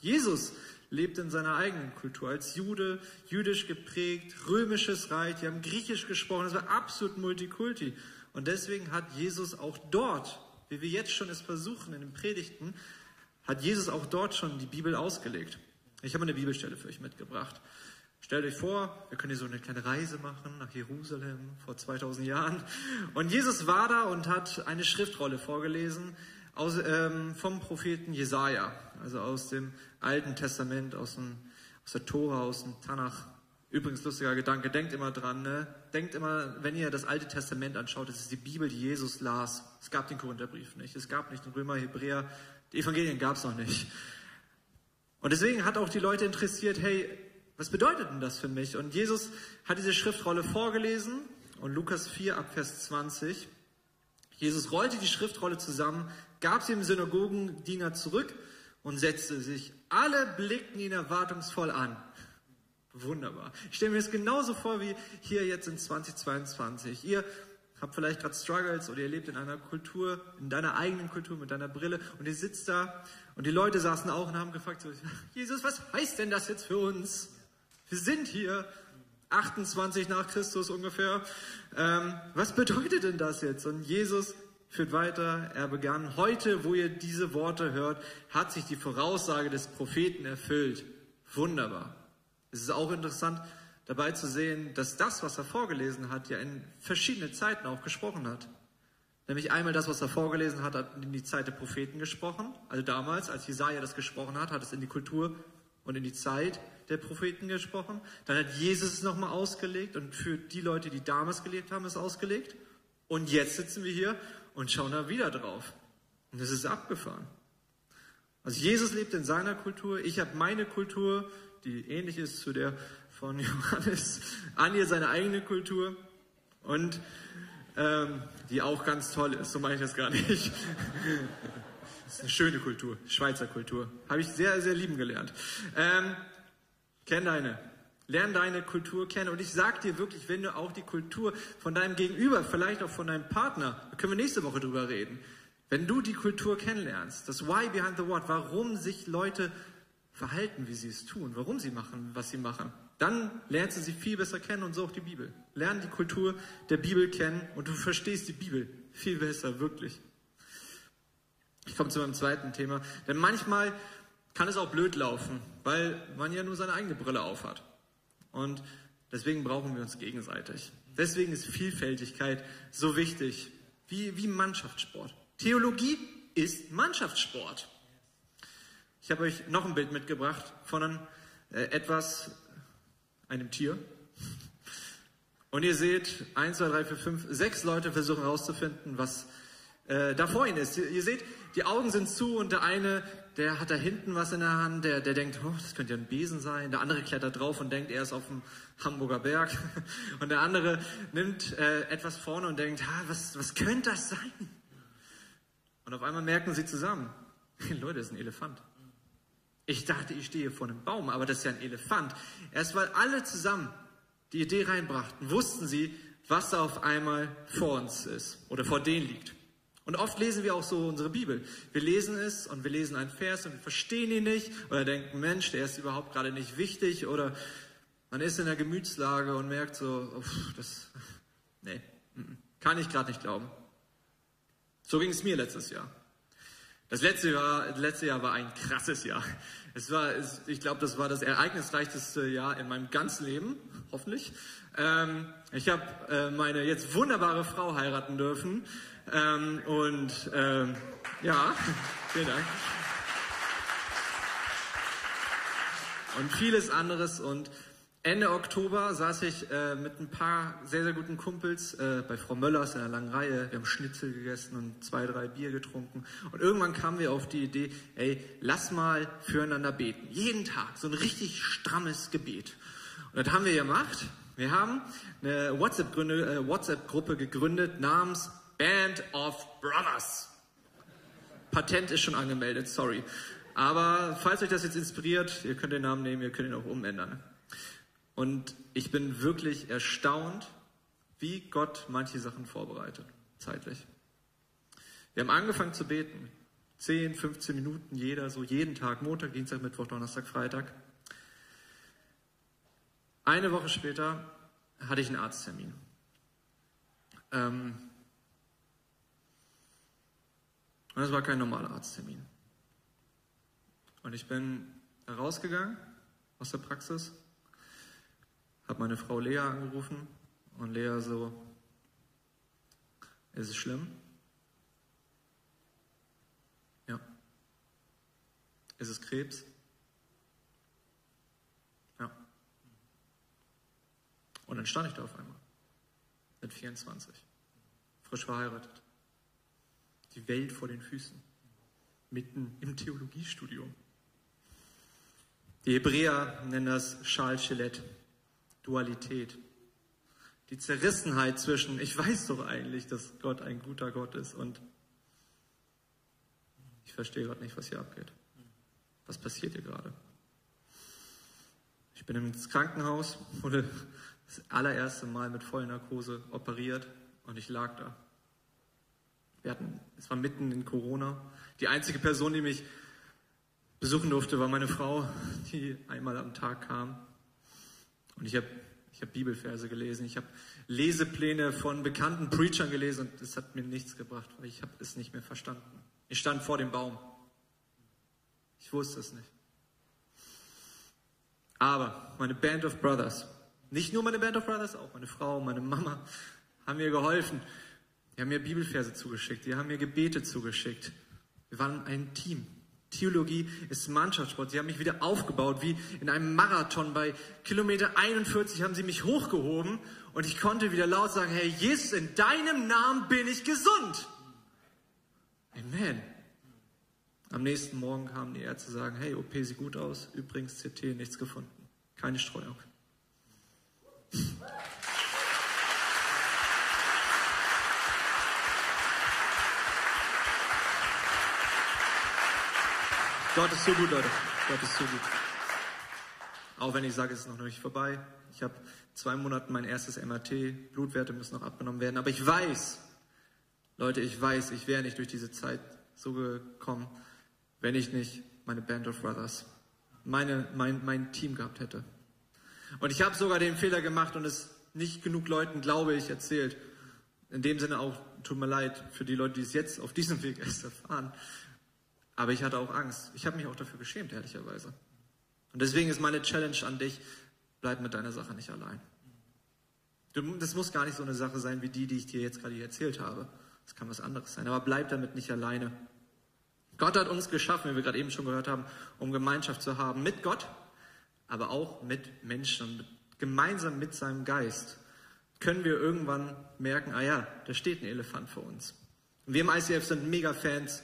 Speaker 3: Jesus lebt in seiner eigenen Kultur als Jude, jüdisch geprägt, römisches Reich, die haben Griechisch gesprochen, das war absolut Multikulti. Und deswegen hat Jesus auch dort, wie wir jetzt schon es versuchen in den Predigten, hat Jesus auch dort schon die Bibel ausgelegt. Ich habe eine Bibelstelle für euch mitgebracht. Stellt euch vor, wir können hier so eine kleine Reise machen nach Jerusalem vor 2000 Jahren. Und Jesus war da und hat eine Schriftrolle vorgelesen aus, ähm, vom Propheten Jesaja, also aus dem Alten Testament, aus dem, aus der Tora, aus dem Tanach. Übrigens, lustiger Gedanke, denkt immer dran, ne? denkt immer, wenn ihr das Alte Testament anschaut, das ist die Bibel, die Jesus las. Es gab den Korintherbrief nicht, es gab nicht den Römer, Hebräer, die Evangelien gab es noch nicht. Und deswegen hat auch die Leute interessiert, hey, was bedeutet denn das für mich? Und Jesus hat diese Schriftrolle vorgelesen und Lukas 4 ab Vers 20. Jesus rollte die Schriftrolle zusammen, gab sie dem Synagogendiener zurück und setzte sich. Alle blickten ihn erwartungsvoll an. Wunderbar. Ich stelle mir das genauso vor wie hier jetzt in 2022. Ihr habt vielleicht gerade Struggles oder ihr lebt in einer Kultur, in deiner eigenen Kultur mit deiner Brille und ihr sitzt da und die Leute saßen auch und haben gefragt, so, Jesus, was heißt denn das jetzt für uns? Wir sind hier 28 nach Christus ungefähr. Ähm, was bedeutet denn das jetzt? Und Jesus führt weiter. Er begann, heute, wo ihr diese Worte hört, hat sich die Voraussage des Propheten erfüllt. Wunderbar. Es ist auch interessant dabei zu sehen, dass das, was er vorgelesen hat, ja in verschiedene Zeiten auch gesprochen hat. Nämlich einmal das, was er vorgelesen hat, hat in die Zeit der Propheten gesprochen. Also damals, als Jesaja das gesprochen hat, hat es in die Kultur und in die Zeit der Propheten gesprochen. Dann hat Jesus es nochmal ausgelegt und für die Leute, die damals gelebt haben, es ausgelegt. Und jetzt sitzen wir hier und schauen da wieder drauf. Und es ist abgefahren. Also Jesus lebt in seiner Kultur, ich habe meine Kultur, die ähnlich ist zu der von Johannes. Anja seine eigene Kultur und ähm, die auch ganz toll ist, so meine ich das gar nicht. das ist eine schöne Kultur, Schweizer Kultur. Habe ich sehr, sehr lieben gelernt. Ähm, kenn deine. Lern deine Kultur kennen. Und ich sag dir wirklich, wenn du auch die Kultur von deinem Gegenüber, vielleicht auch von deinem Partner, da können wir nächste Woche drüber reden. Wenn du die Kultur kennenlernst, das Why behind the What, warum sich Leute verhalten, wie sie es tun, warum sie machen, was sie machen, dann lernst sie viel besser kennen und so auch die Bibel. Lern die Kultur der Bibel kennen und du verstehst die Bibel viel besser, wirklich. Ich komme zu meinem zweiten Thema. Denn manchmal kann es auch blöd laufen, weil man ja nur seine eigene Brille aufhat. Und deswegen brauchen wir uns gegenseitig. Deswegen ist Vielfältigkeit so wichtig, wie, wie Mannschaftssport. Theologie ist Mannschaftssport. Ich habe euch noch ein Bild mitgebracht von einem, äh, etwas, einem Tier. Und ihr seht, 1, 2, 3, 4, 5, sechs Leute versuchen herauszufinden, was äh, da vor ihnen ist. Ihr, ihr seht, die Augen sind zu und der eine, der hat da hinten was in der Hand, der, der denkt, oh, das könnte ja ein Besen sein. Der andere klettert drauf und denkt, er ist auf dem Hamburger Berg. Und der andere nimmt äh, etwas vorne und denkt, ha, was, was könnte das sein? Und auf einmal merken sie zusammen, Leute, das ist ein Elefant. Ich dachte, ich stehe vor einem Baum, aber das ist ja ein Elefant. Erst weil alle zusammen die Idee reinbrachten, wussten sie, was da auf einmal vor uns ist oder vor denen liegt. Und oft lesen wir auch so unsere Bibel. Wir lesen es und wir lesen einen Vers und wir verstehen ihn nicht oder denken, Mensch, der ist überhaupt gerade nicht wichtig oder man ist in der Gemütslage und merkt so, uff, das, nee, kann ich gerade nicht glauben. So ging es mir letztes Jahr. Das letzte Jahr, das letzte Jahr war ein krasses Jahr. Es war, es, ich glaube, das war das ereignisreichste Jahr in meinem ganzen Leben, hoffentlich. Ähm, ich habe äh, meine jetzt wunderbare Frau heiraten dürfen ähm, und ähm, ja, vielen Dank. Und vieles anderes und Ende Oktober saß ich äh, mit ein paar sehr, sehr guten Kumpels äh, bei Frau Möllers in einer langen Reihe. Wir haben Schnitzel gegessen und zwei, drei Bier getrunken. Und irgendwann kamen wir auf die Idee, ey, lass mal füreinander beten. Jeden Tag, so ein richtig strammes Gebet. Und das haben wir gemacht. Wir haben eine äh, WhatsApp-Gruppe WhatsApp gegründet namens Band of Brothers. Patent ist schon angemeldet, sorry. Aber falls euch das jetzt inspiriert, ihr könnt den Namen nehmen, ihr könnt ihn auch umändern. Und ich bin wirklich erstaunt, wie Gott manche Sachen vorbereitet, zeitlich. Wir haben angefangen zu beten. 10, 15 Minuten jeder, so jeden Tag, Montag, Dienstag, Mittwoch, Donnerstag, Freitag. Eine Woche später hatte ich einen Arzttermin. Ähm, und es war kein normaler Arzttermin. Und ich bin rausgegangen aus der Praxis habe meine Frau Lea angerufen und Lea so, ist es schlimm? Ja. Ist es Krebs? dann stand ich da auf einmal. Mit 24. Frisch verheiratet. Die Welt vor den Füßen. Mitten im Theologiestudium. Die Hebräer nennen das Schal-Schelet, Dualität. Die Zerrissenheit zwischen, ich weiß doch eigentlich, dass Gott ein guter Gott ist und ich verstehe gerade nicht, was hier abgeht. Was passiert hier gerade? Ich bin ins Krankenhaus, wurde das allererste Mal mit Vollnarkose operiert und ich lag da. Wir hatten, es war mitten in Corona. Die einzige Person, die mich besuchen durfte, war meine Frau, die einmal am Tag kam. Und ich habe ich hab Bibelverse gelesen, ich habe Lesepläne von bekannten Preachern gelesen und es hat mir nichts gebracht, weil ich habe es nicht mehr verstanden. Ich stand vor dem Baum. Ich wusste es nicht. Aber meine Band of Brothers, nicht nur meine Band of Brothers, auch meine Frau, meine Mama, haben mir geholfen. Die haben mir Bibelverse zugeschickt, die haben mir Gebete zugeschickt. Wir waren ein Team. Theologie ist Mannschaftssport. Sie haben mich wieder aufgebaut, wie in einem Marathon. Bei Kilometer 41 haben sie mich hochgehoben und ich konnte wieder laut sagen, Herr Jesus, in deinem Namen bin ich gesund. Amen. Am nächsten Morgen kamen die Ärzte sagen, hey, OP sieht gut aus, übrigens CT nichts gefunden. Keine Streuung. Gott ist so gut, Leute. Gott ist so gut. Auch wenn ich sage, es ist noch nicht vorbei. Ich habe zwei Monate mein erstes MRT, Blutwerte müssen noch abgenommen werden. Aber ich weiß, Leute, ich weiß, ich wäre nicht durch diese Zeit so gekommen, wenn ich nicht meine Band of Brothers, meine, mein, mein Team gehabt hätte. Und ich habe sogar den Fehler gemacht und es nicht genug Leuten, glaube ich, erzählt. In dem Sinne auch, tut mir leid für die Leute, die es jetzt auf diesem Weg erst erfahren. Aber ich hatte auch Angst. Ich habe mich auch dafür geschämt, ehrlicherweise. Und deswegen ist meine Challenge an dich, bleib mit deiner Sache nicht allein. das muss gar nicht so eine Sache sein wie die, die ich dir jetzt gerade erzählt habe. Das kann was anderes sein. Aber bleib damit nicht alleine. Gott hat uns geschaffen, wie wir gerade eben schon gehört haben, um Gemeinschaft zu haben mit Gott, aber auch mit Menschen. Gemeinsam mit seinem Geist können wir irgendwann merken, ah ja, da steht ein Elefant vor uns. Und wir im ICF sind mega Fans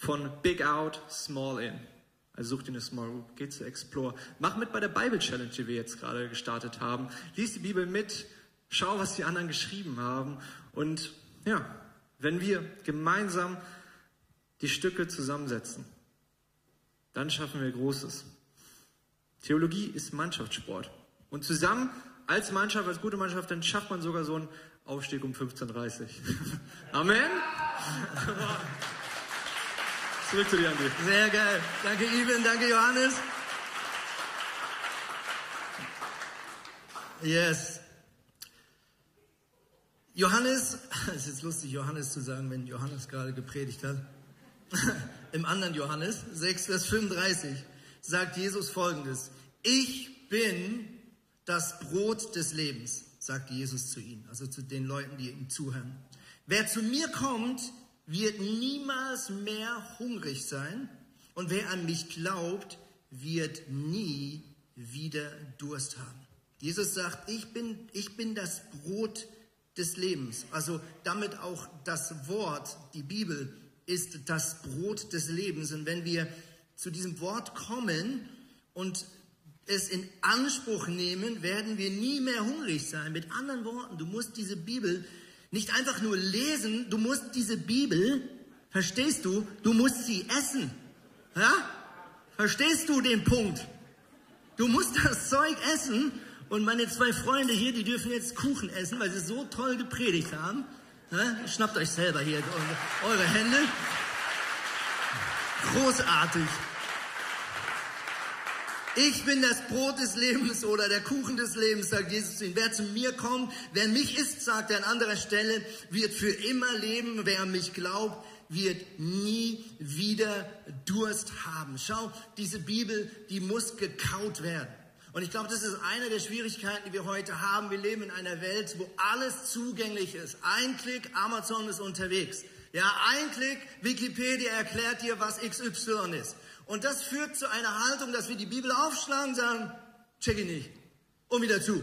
Speaker 3: von Big Out, Small In. Also such dir eine Small Group, geh zu Explore. Mach mit bei der Bible Challenge, die wir jetzt gerade gestartet haben. Lies die Bibel mit, schau, was die anderen geschrieben haben. Und ja, wenn wir gemeinsam die Stücke zusammensetzen, dann schaffen wir Großes. Theologie ist Mannschaftssport. Und zusammen als Mannschaft, als gute Mannschaft, dann schafft man sogar so einen Aufstieg um 15.30 Amen.
Speaker 1: Zurück zu dir, Andi. Sehr geil. Danke, Ivan. Danke, Johannes. Yes. Johannes, es ist jetzt lustig, Johannes zu sagen, wenn Johannes gerade gepredigt hat. Im anderen Johannes 6, Vers 35 sagt Jesus folgendes. Ich bin das Brot des Lebens, sagt Jesus zu ihnen, also zu den Leuten, die ihm zuhören. Wer zu mir kommt, wird niemals mehr hungrig sein und wer an mich glaubt, wird nie wieder Durst haben. Jesus sagt, ich bin, ich bin das Brot des Lebens. Also damit auch das Wort, die Bibel, ist das Brot des Lebens. Und wenn wir zu diesem Wort kommen und es in Anspruch nehmen, werden wir nie mehr hungrig sein. Mit anderen Worten, du musst diese Bibel nicht einfach nur lesen, du musst diese Bibel, verstehst du, du musst sie essen. Ja? Verstehst du den Punkt? Du musst das Zeug essen und meine zwei Freunde hier, die dürfen jetzt Kuchen essen, weil sie so toll gepredigt haben. Ja? Schnappt euch selber hier eure Hände. Großartig. Ich bin das Brot des Lebens oder der Kuchen des Lebens, sagt Jesus zu ihnen. Wer zu mir kommt, wer mich isst, sagt er an anderer Stelle, wird für immer leben. Wer an mich glaubt, wird nie wieder Durst haben. Schau, diese Bibel, die muss gekaut werden. Und ich glaube, das ist eine der Schwierigkeiten, die wir heute haben. Wir leben in einer Welt, wo alles zugänglich ist. Ein Klick, Amazon ist unterwegs. Ja, ein Klick, Wikipedia erklärt dir, was XY ist. Und das führt zu einer Haltung, dass wir die Bibel aufschlagen und sagen, check ich nicht. Und wieder zu.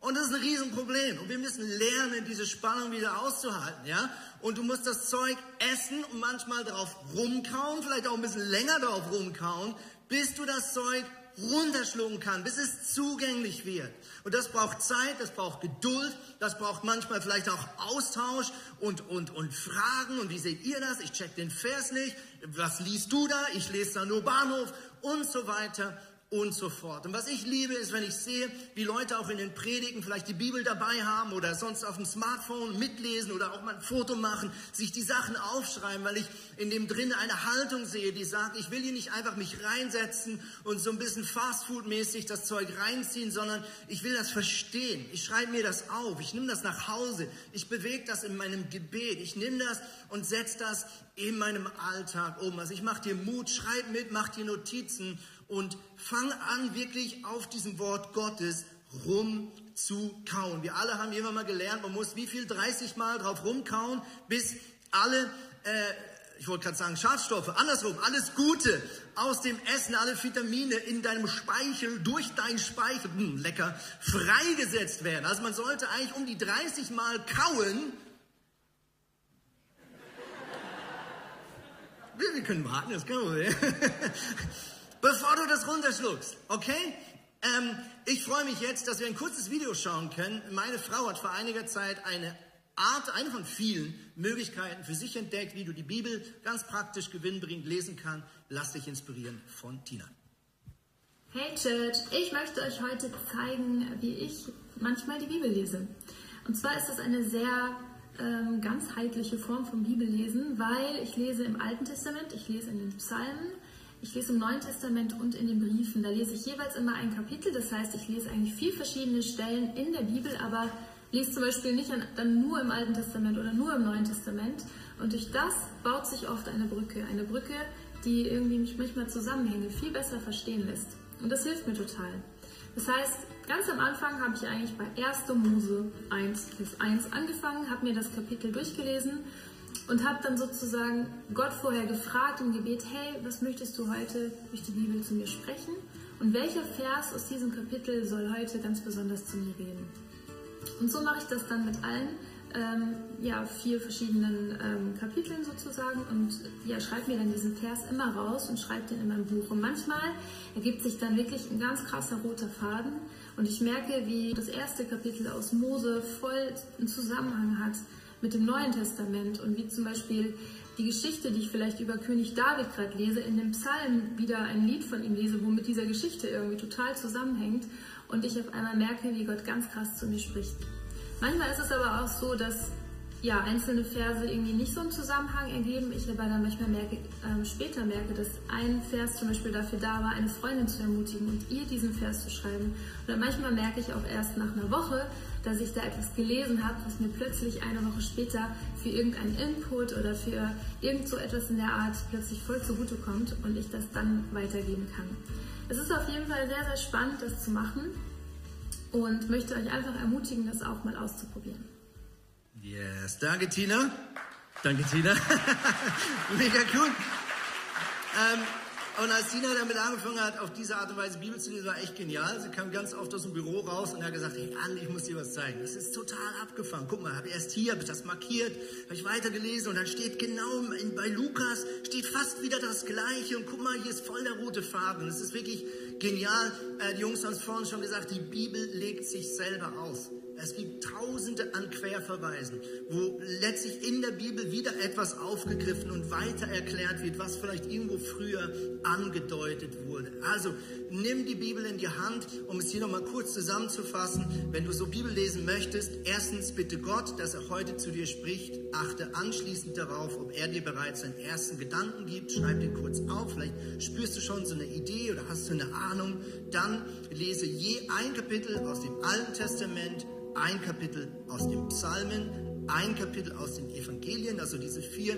Speaker 1: Und das ist ein Riesenproblem. Und wir müssen lernen, diese Spannung wieder auszuhalten, ja? Und du musst das Zeug essen und manchmal darauf rumkauen, vielleicht auch ein bisschen länger darauf rumkauen, bis du das Zeug runterschlucken kannst, bis es zugänglich wird. Und das braucht Zeit, das braucht Geduld, das braucht manchmal vielleicht auch Austausch und, und, und Fragen. Und wie seht ihr das? Ich check den Vers nicht. Was liest du da? Ich lese da nur Bahnhof und so weiter und so fort. Und was ich liebe, ist, wenn ich sehe, wie Leute auch in den Predigen vielleicht die Bibel dabei haben oder sonst auf dem Smartphone mitlesen oder auch mal ein Foto machen, sich die Sachen aufschreiben, weil ich in dem drin eine Haltung sehe, die sagt, ich will hier nicht einfach mich reinsetzen und so ein bisschen Fastfood-mäßig das Zeug reinziehen, sondern ich will das verstehen. Ich schreibe mir das auf, ich nehme das nach Hause, ich bewege das in meinem Gebet, ich nehme das und setze das in meinem Alltag um. Also ich mache dir Mut, schreib mit, mach dir Notizen und fang an, wirklich auf diesem Wort Gottes rumzukauen. Wir alle haben immer mal gelernt, man muss wie viel 30 Mal drauf rumkauen, bis alle, äh, ich wollte gerade sagen Schadstoffe, andersrum, alles Gute aus dem Essen, alle Vitamine in deinem Speichel, durch deinen Speichel, mh, hm, lecker, freigesetzt werden. Also man sollte eigentlich um die 30 Mal kauen, wir können warten, das können wir bevor du das runterschluckst. Okay? Ähm, ich freue mich jetzt, dass wir ein kurzes Video schauen können. Meine Frau hat vor einiger Zeit eine Art, eine von vielen Möglichkeiten für sich entdeckt, wie du die Bibel ganz praktisch gewinnbringend lesen kannst. Lass dich inspirieren von Tina.
Speaker 4: Hey Church, ich möchte euch heute zeigen, wie ich manchmal die Bibel lese. Und zwar ist das eine sehr ähm, ganzheitliche Form von Bibellesen, weil ich lese im Alten Testament, ich lese in den Psalmen, ich lese im Neuen Testament und in den Briefen. Da lese ich jeweils immer ein Kapitel. Das heißt, ich lese eigentlich vier verschiedene Stellen in der Bibel, aber lese zum Beispiel nicht dann nur im Alten Testament oder nur im Neuen Testament. Und durch das baut sich oft eine Brücke. Eine Brücke, die irgendwie mich manchmal Zusammenhänge viel besser verstehen lässt. Und das hilft mir total. Das heißt, ganz am Anfang habe ich eigentlich bei 1. Mose 1 bis 1 angefangen, habe mir das Kapitel durchgelesen und habe dann sozusagen Gott vorher gefragt im Gebet, hey, was möchtest du heute durch die Bibel zu mir sprechen? Und welcher Vers aus diesem Kapitel soll heute ganz besonders zu mir reden? Und so mache ich das dann mit allen ähm, ja, vier verschiedenen ähm, Kapiteln sozusagen und ja, schreibe mir dann diesen Vers immer raus und schreibe den in mein Buch. Und manchmal ergibt sich dann wirklich ein ganz krasser roter Faden und ich merke, wie das erste Kapitel aus Mose voll einen Zusammenhang hat mit dem Neuen Testament und wie zum Beispiel die Geschichte, die ich vielleicht über König David gerade lese, in dem Psalm wieder ein Lied von ihm lese, wo mit dieser Geschichte irgendwie total zusammenhängt und ich auf einmal merke, wie Gott ganz krass zu mir spricht. Manchmal ist es aber auch so, dass ja, einzelne Verse irgendwie nicht so einen Zusammenhang ergeben. Ich aber dann manchmal merke, äh, später merke, dass ein Vers zum Beispiel dafür da war, eine Freundin zu ermutigen und ihr diesen Vers zu schreiben. Oder manchmal merke ich auch erst nach einer Woche, dass ich da etwas gelesen habe, was mir plötzlich eine Woche später für irgendeinen Input oder für irgend so etwas in der Art plötzlich voll zugute kommt und ich das dann weitergeben kann. Es ist auf jeden Fall sehr, sehr spannend, das zu machen und möchte euch einfach ermutigen, das auch mal auszuprobieren.
Speaker 1: Yes, danke Tina. Danke Tina. Mega cool. Ähm, und als Tina damit angefangen hat, auf diese Art und Weise Bibel zu lesen, war echt genial. Sie kam ganz oft aus dem Büro raus und hat gesagt, hey Andi, ich muss dir was zeigen. Das ist total abgefangen. Guck mal, habe erst hier, habe ich das markiert, habe ich weitergelesen und dann steht genau in, bei Lukas, steht fast wieder das Gleiche und guck mal, hier ist voll der rote Faden. Das ist wirklich genial. Äh, die Jungs haben es vorhin schon gesagt, die Bibel legt sich selber aus. Es gibt tausende an Querverweisen, wo letztlich in der Bibel wieder etwas aufgegriffen und weiter erklärt wird, was vielleicht irgendwo früher angedeutet wurde. Also nimm die Bibel in die Hand, um es hier nochmal kurz zusammenzufassen. Wenn du so Bibel lesen möchtest, erstens bitte Gott, dass er heute zu dir spricht. Achte anschließend darauf, ob er dir bereits seinen ersten Gedanken gibt. Schreib den kurz auf. Vielleicht spürst du schon so eine Idee oder hast du eine Ahnung. Dann lese je ein Kapitel aus dem Alten Testament ein Kapitel aus den Psalmen, ein Kapitel aus den Evangelien, also diese vier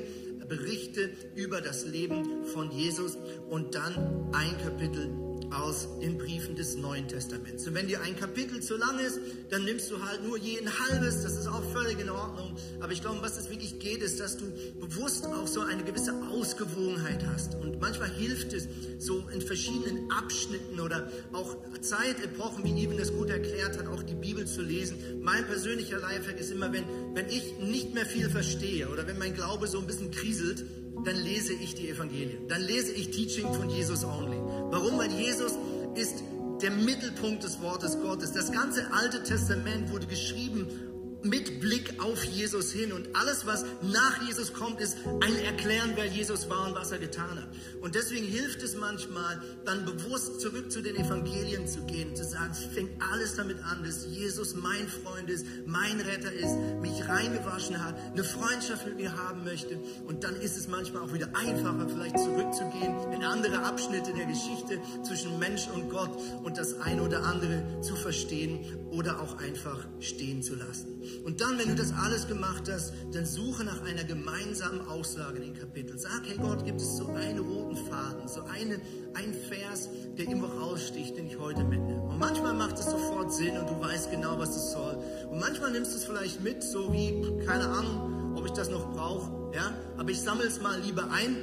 Speaker 1: Berichte über das Leben von Jesus und dann ein Kapitel aus den Briefen des Neuen Testaments. Und wenn dir ein Kapitel zu lang ist, dann nimmst du halt nur je ein halbes, das ist auch völlig in Ordnung. Aber ich glaube, was es wirklich geht, ist, dass du bewusst auch so eine gewisse Ausgewogenheit hast. Und manchmal hilft es, so in verschiedenen Abschnitten oder auch Zeitepochen, wie Eben das gut erklärt hat, auch die Bibel zu lesen. Mein persönlicher Lifehack ist immer, wenn, wenn ich nicht mehr viel verstehe oder wenn mein Glaube so ein bisschen kriselt, dann lese ich die Evangelien. Dann lese ich Teaching von Jesus only. Warum? Weil Jesus ist der Mittelpunkt des Wortes Gottes. Das ganze Alte Testament wurde geschrieben mit Blick auf Jesus hin. Und alles, was nach Jesus kommt, ist ein Erklären, wer Jesus war und was er getan hat. Und deswegen hilft es manchmal, dann bewusst zurück zu den Evangelien zu gehen, zu sagen, es fängt alles damit an, dass Jesus mein Freund ist, mein Retter ist, mich reingewaschen hat, eine Freundschaft mit mir haben möchte. Und dann ist es manchmal auch wieder einfacher, vielleicht zurückzugehen in andere Abschnitte der Geschichte zwischen Mensch und Gott und das eine oder andere zu verstehen oder auch einfach stehen zu lassen. Und dann, wenn du das alles gemacht hast, dann suche nach einer gemeinsamen Aussage in den Kapiteln. Sag, hey Gott, gibt es so einen roten Faden, so eine, ein Vers, der irgendwo raussticht, den ich heute mitnehme. Und manchmal macht es sofort Sinn und du weißt genau, was es soll. Und manchmal nimmst du es vielleicht mit, so wie, keine Ahnung, ob ich das noch brauche, ja, aber ich sammle es mal lieber ein.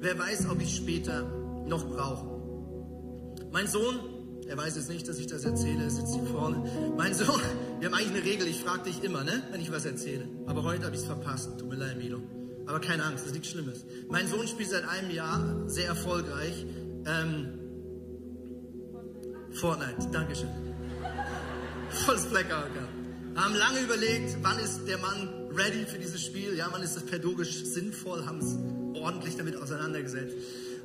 Speaker 1: Wer weiß, ob ich später noch brauche. Mein Sohn er weiß jetzt nicht, dass ich das erzähle, er sitzt hier vorne. Mein Sohn, wir haben eigentlich eine Regel, ich frage dich immer, ne, wenn ich was erzähle. Aber heute habe ich es verpasst. Tut mir leid, Milo. Aber keine Angst, das ist nichts Schlimmes. Mein Sohn spielt seit einem Jahr sehr erfolgreich. Ähm, Fortnite, Dankeschön. Volles Blackout gehabt. Haben lange überlegt, wann ist der Mann ready für dieses Spiel? Ja, wann ist das pädagogisch sinnvoll? Haben es ordentlich damit auseinandergesetzt.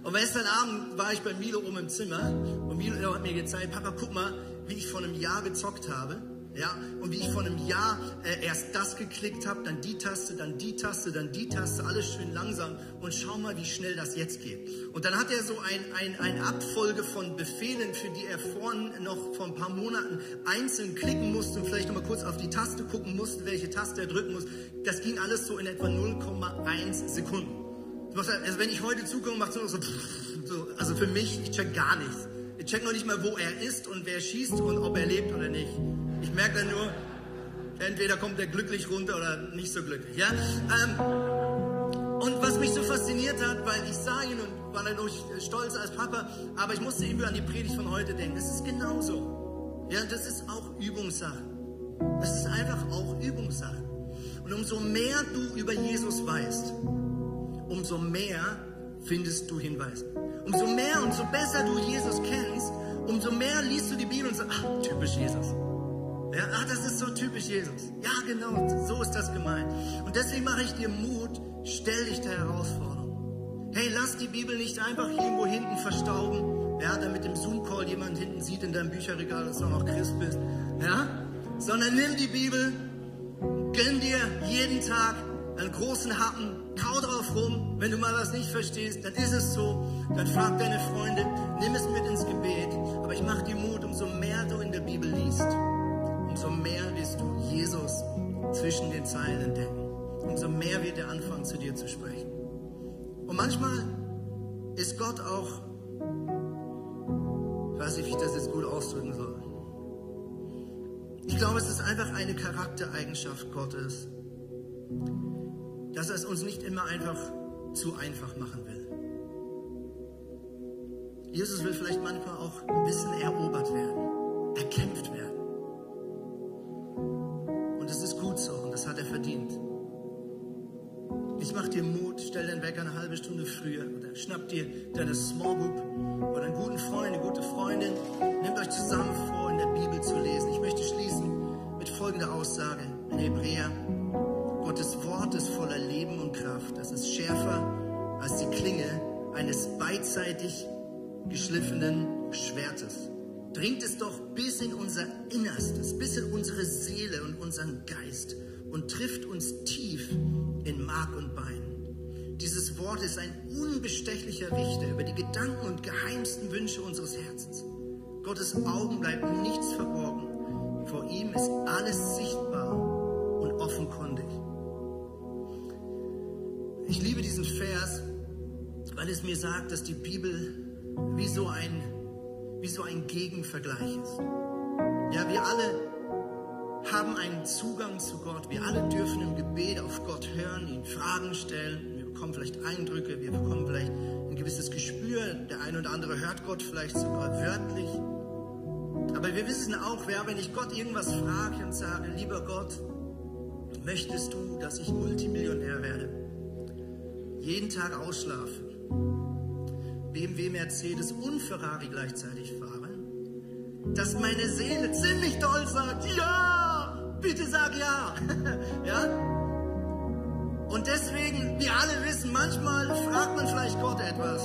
Speaker 1: Und gestern Abend war ich bei Milo oben im Zimmer und Milo hat mir gezeigt, Papa, guck mal, wie ich vor einem Jahr gezockt habe. Ja, und wie ich vor einem Jahr äh, erst das geklickt habe, dann die Taste, dann die Taste, dann die Taste, alles schön langsam und schau mal, wie schnell das jetzt geht. Und dann hat er so ein, ein, eine Abfolge von Befehlen, für die er vorhin noch vor ein paar Monaten einzeln klicken musste und vielleicht nochmal kurz auf die Taste gucken musste, welche Taste er drücken muss. Das ging alles so in etwa 0,1 Sekunden. Also wenn ich heute zukomme, macht es nur so, so, also für mich, ich check gar nichts. Ich check noch nicht mal, wo er ist und wer schießt und ob er lebt oder nicht. Ich merke dann nur, entweder kommt er glücklich runter oder nicht so glücklich. Ja? Ähm, und was mich so fasziniert hat, weil ich sah ihn und war dadurch stolz als Papa, aber ich musste immer an die Predigt von heute denken. Es ist genauso. Ja, das ist auch Übungssache. Das ist einfach auch Übungssache. Und umso mehr du über Jesus weißt, umso mehr findest du Hinweise. Umso mehr und so besser du Jesus kennst, umso mehr liest du die Bibel und sagst, ach, typisch Jesus. Ja, ach, das ist so typisch Jesus. Ja, genau, so ist das gemeint. Und deswegen mache ich dir Mut, stell dich der Herausforderung. Hey, lass die Bibel nicht einfach irgendwo hinten verstauben, ja, damit im Zoom-Call jemand hinten sieht in deinem Bücherregal, dass du noch Christ bist, ja, sondern nimm die Bibel, gönn dir jeden Tag einen großen Happen, kau drauf rum. Wenn du mal was nicht verstehst, dann ist es so. Dann frag deine Freunde, nimm es mit ins Gebet. Aber ich mach dir Mut, umso mehr du in der Bibel liest, umso mehr wirst du Jesus zwischen den Zeilen entdecken. Umso mehr wird er anfangen, zu dir zu sprechen. Und manchmal ist Gott auch, ich weiß nicht, wie ich das jetzt gut ausdrücken soll. Ich glaube, es ist einfach eine Charaktereigenschaft Gottes, dass er es uns nicht immer einfach zu einfach machen will. Jesus will vielleicht manchmal auch ein bisschen erobert werden, erkämpft werden. Gut so und das hat er verdient. Ich mach dir Mut, stell den Wecker eine halbe Stunde früher oder schnapp dir deine Small Group oder einen guten Freund, eine gute Freundin. Nehmt euch zusammen vor, in der Bibel zu lesen. Ich möchte schließen mit folgender Aussage in Hebräer Gottes Wort ist voller Leben und Kraft. Das ist schärfer als die Klinge eines beidseitig geschliffenen Schwertes. Dringt es doch bis in unser Innerstes, bis in unsere Seele und unseren Geist und trifft uns tief in Mark und Bein. Dieses Wort ist ein unbestechlicher Richter über die Gedanken und geheimsten Wünsche unseres Herzens. Gottes Augen bleiben nichts verborgen. Vor ihm ist alles sichtbar und offenkundig. Ich liebe diesen Vers, weil es mir sagt, dass die Bibel wie so ein wie so ein Gegenvergleich ist. Ja, wir alle haben einen Zugang zu Gott. Wir alle dürfen im Gebet auf Gott hören, ihn Fragen stellen. Wir bekommen vielleicht Eindrücke, wir bekommen vielleicht ein gewisses Gespür. Der eine oder andere hört Gott vielleicht sogar wörtlich. Aber wir wissen auch, wer, wenn ich Gott irgendwas frage und sage, lieber Gott, möchtest du, dass ich Multimillionär werde? Jeden Tag ausschlafen, BMW, Mercedes und Ferrari gleichzeitig fahre, dass meine Seele ziemlich toll sagt, ja, bitte sag ja. ja? Und deswegen, wir alle wissen, manchmal fragt man vielleicht Gott etwas.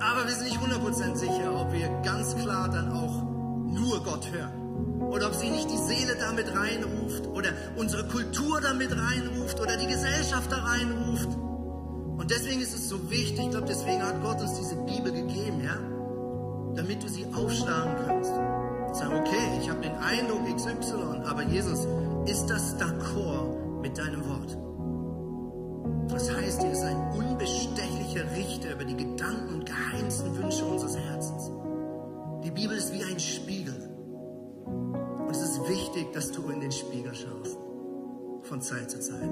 Speaker 1: Aber wir sind nicht 100% sicher, ob wir ganz klar dann auch nur Gott hören. Oder ob sie nicht die Seele damit reinruft oder unsere Kultur damit reinruft oder die Gesellschaft da reinruft. Und deswegen ist es so wichtig, ich glaube, deswegen hat Gott uns diese Bibel gegeben, ja? Damit du sie aufschlagen kannst. Sagen, okay, ich habe den Eindruck XY, aber Jesus, ist das d'accord mit deinem Wort? Das heißt, er ist ein unbestechlicher Richter über die Gedanken und geheimsten Wünsche unseres Herzens. Die Bibel ist wie ein Spiegel. Und es ist wichtig, dass du in den Spiegel schaust. Von Zeit zu Zeit.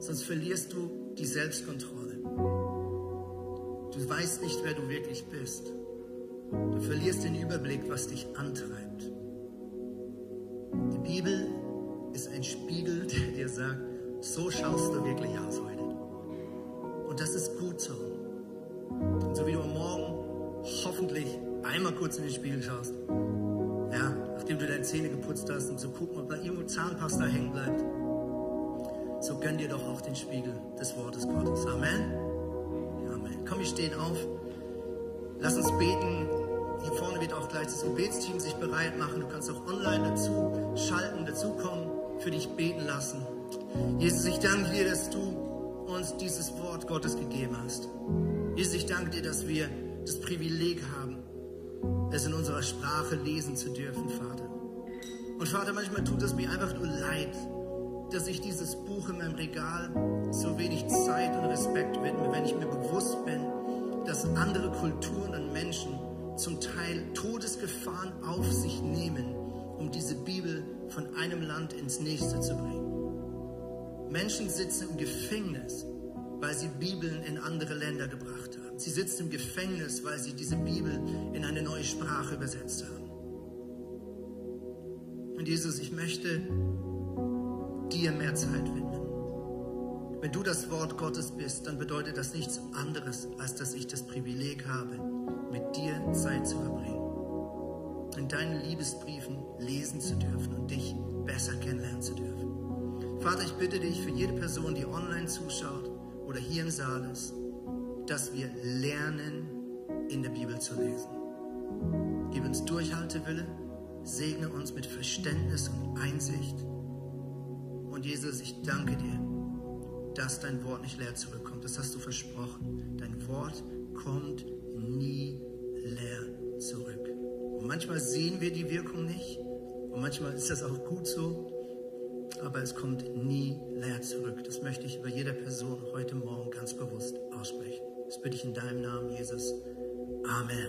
Speaker 1: Sonst verlierst du die Selbstkontrolle. Du weißt nicht, wer du wirklich bist. Du verlierst den Überblick, was dich antreibt. Die Bibel ist ein Spiegel, der dir sagt, so schaust du wirklich aus heute. Und das ist gut so. Und so wie du am Morgen hoffentlich einmal kurz in den Spiegel schaust, ja, nachdem du deine Zähne geputzt hast, um zu gucken, ob da irgendwo Zahnpasta hängen bleibt, so gönn dir doch auch den Spiegel des Wortes Gottes. Amen. Amen. Komm, wir stehen auf. Lass uns beten. Hier vorne wird auch gleich das Gebetsteam sich bereit machen. Du kannst auch online dazu schalten, dazukommen, für dich beten lassen. Jesus, ich danke dir, dass du uns dieses Wort Gottes gegeben hast. Jesus, ich danke dir, dass wir das Privileg haben, es in unserer Sprache lesen zu dürfen, Vater. Und Vater, manchmal tut es mir einfach nur leid, dass ich dieses Buch in meinem Regal so wenig Zeit und Respekt widme, wenn ich mir bewusst bin, dass andere Kulturen und Menschen zum Teil Todesgefahren auf sich nehmen, um diese Bibel von einem Land ins nächste zu bringen. Menschen sitzen im Gefängnis, weil sie Bibeln in andere Länder gebracht haben. Sie sitzen im Gefängnis, weil sie diese Bibel in eine neue Sprache übersetzt haben. Und Jesus, ich möchte dir mehr Zeit widmen. Wenn du das Wort Gottes bist, dann bedeutet das nichts anderes, als dass ich das Privileg habe, mit dir Zeit zu verbringen. In deinen Liebesbriefen lesen zu dürfen und dich besser kennenlernen zu dürfen. Vater, ich bitte dich für jede Person, die online zuschaut oder hier im Saal ist, dass wir lernen, in der Bibel zu lesen. Gib uns Durchhaltewille, segne uns mit Verständnis und Einsicht. Und Jesus, ich danke dir, dass dein Wort nicht leer zurückkommt. Das hast du versprochen. Dein Wort kommt nie leer zurück. Und manchmal sehen wir die Wirkung nicht. Und manchmal ist das auch gut so. Aber es kommt nie leer zurück. Das möchte ich über jeder Person heute Morgen ganz bewusst aussprechen. Das bitte ich in deinem Namen, Jesus. Amen.